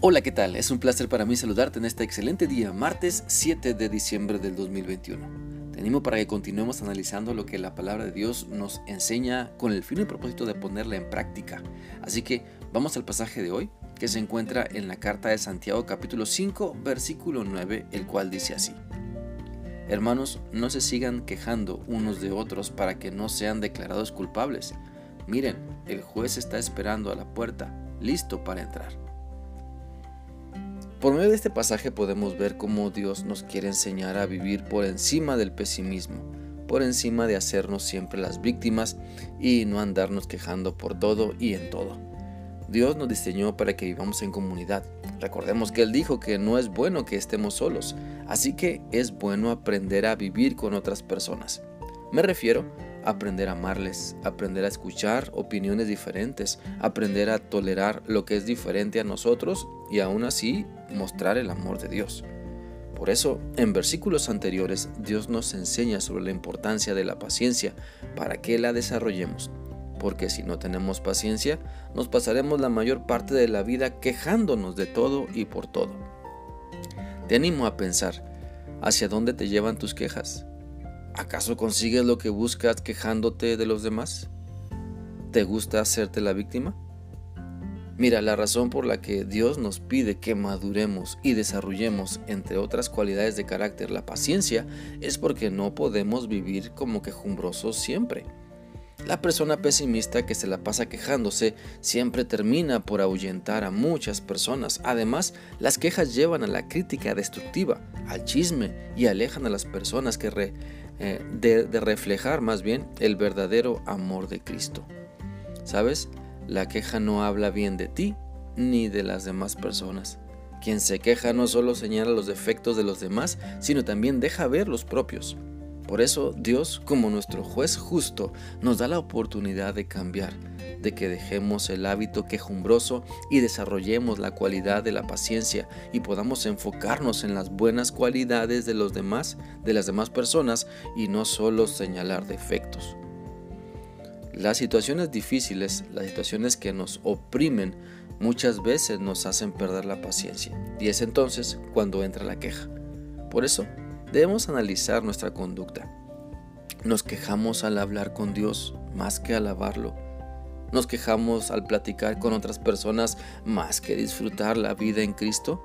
Hola, ¿qué tal? Es un placer para mí saludarte en este excelente día, martes 7 de diciembre del 2021. Te animo para que continuemos analizando lo que la palabra de Dios nos enseña con el fin y propósito de ponerla en práctica. Así que vamos al pasaje de hoy, que se encuentra en la carta de Santiago capítulo 5, versículo 9, el cual dice así. Hermanos, no se sigan quejando unos de otros para que no sean declarados culpables. Miren, el juez está esperando a la puerta, listo para entrar. Por medio de este pasaje podemos ver cómo Dios nos quiere enseñar a vivir por encima del pesimismo, por encima de hacernos siempre las víctimas y no andarnos quejando por todo y en todo. Dios nos diseñó para que vivamos en comunidad. Recordemos que Él dijo que no es bueno que estemos solos, así que es bueno aprender a vivir con otras personas. Me refiero aprender a amarles, aprender a escuchar opiniones diferentes, aprender a tolerar lo que es diferente a nosotros y aún así mostrar el amor de Dios. Por eso, en versículos anteriores, Dios nos enseña sobre la importancia de la paciencia para que la desarrollemos. Porque si no tenemos paciencia, nos pasaremos la mayor parte de la vida quejándonos de todo y por todo. Te animo a pensar, ¿hacia dónde te llevan tus quejas? ¿Acaso consigues lo que buscas quejándote de los demás? ¿Te gusta hacerte la víctima? Mira, la razón por la que Dios nos pide que maduremos y desarrollemos, entre otras cualidades de carácter, la paciencia, es porque no podemos vivir como quejumbrosos siempre. La persona pesimista que se la pasa quejándose siempre termina por ahuyentar a muchas personas. Además, las quejas llevan a la crítica destructiva, al chisme y alejan a las personas que eh, de, de reflejar más bien el verdadero amor de Cristo. ¿Sabes? La queja no habla bien de ti ni de las demás personas. Quien se queja no solo señala los defectos de los demás, sino también deja ver los propios. Por eso Dios, como nuestro juez justo, nos da la oportunidad de cambiar, de que dejemos el hábito quejumbroso y desarrollemos la cualidad de la paciencia y podamos enfocarnos en las buenas cualidades de los demás, de las demás personas y no solo señalar defectos. Las situaciones difíciles, las situaciones que nos oprimen, muchas veces nos hacen perder la paciencia y es entonces cuando entra la queja. Por eso, debemos analizar nuestra conducta. Nos quejamos al hablar con Dios más que alabarlo. Nos quejamos al platicar con otras personas más que disfrutar la vida en Cristo.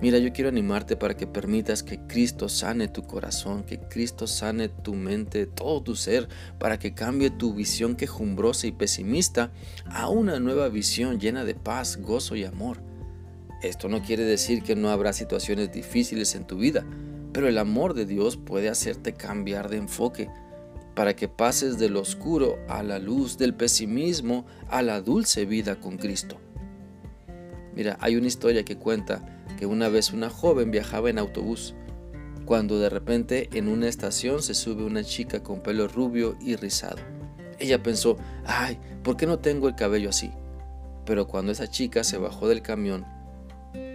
Mira, yo quiero animarte para que permitas que Cristo sane tu corazón, que Cristo sane tu mente, todo tu ser, para que cambie tu visión quejumbrosa y pesimista a una nueva visión llena de paz, gozo y amor. Esto no quiere decir que no habrá situaciones difíciles en tu vida, pero el amor de Dios puede hacerte cambiar de enfoque para que pases del oscuro a la luz, del pesimismo a la dulce vida con Cristo. Mira, hay una historia que cuenta que una vez una joven viajaba en autobús, cuando de repente en una estación se sube una chica con pelo rubio y rizado. Ella pensó, ay, ¿por qué no tengo el cabello así? Pero cuando esa chica se bajó del camión,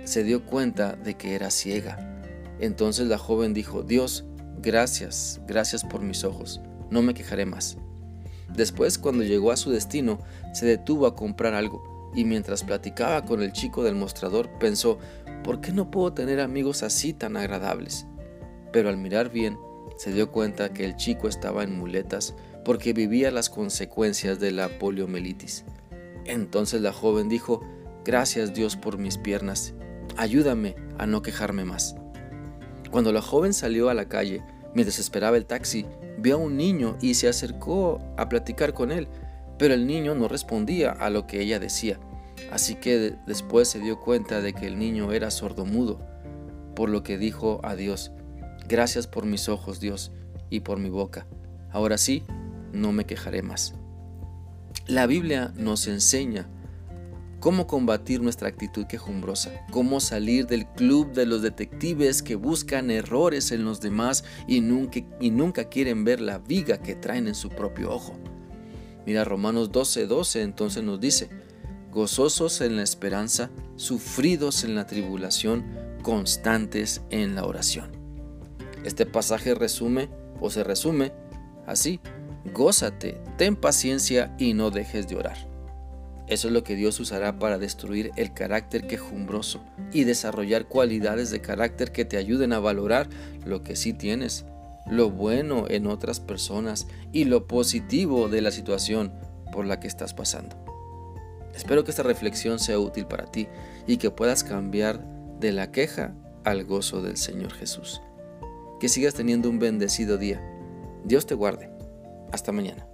se dio cuenta de que era ciega entonces la joven dijo, Dios, gracias, gracias por mis ojos, no me quejaré más. Después, cuando llegó a su destino, se detuvo a comprar algo y mientras platicaba con el chico del mostrador pensó, ¿por qué no puedo tener amigos así tan agradables? Pero al mirar bien, se dio cuenta que el chico estaba en muletas porque vivía las consecuencias de la poliomielitis. Entonces la joven dijo, gracias Dios por mis piernas, ayúdame a no quejarme más. Cuando la joven salió a la calle, mientras esperaba el taxi, vio a un niño y se acercó a platicar con él, pero el niño no respondía a lo que ella decía, así que después se dio cuenta de que el niño era sordomudo, por lo que dijo a Dios, gracias por mis ojos Dios y por mi boca, ahora sí, no me quejaré más. La Biblia nos enseña cómo combatir nuestra actitud quejumbrosa, cómo salir del club de los detectives que buscan errores en los demás y nunca, y nunca quieren ver la viga que traen en su propio ojo. Mira, Romanos 12:12 12, entonces nos dice, gozosos en la esperanza, sufridos en la tribulación, constantes en la oración. Este pasaje resume o se resume así, gózate, ten paciencia y no dejes de orar. Eso es lo que Dios usará para destruir el carácter quejumbroso y desarrollar cualidades de carácter que te ayuden a valorar lo que sí tienes, lo bueno en otras personas y lo positivo de la situación por la que estás pasando. Espero que esta reflexión sea útil para ti y que puedas cambiar de la queja al gozo del Señor Jesús. Que sigas teniendo un bendecido día. Dios te guarde. Hasta mañana.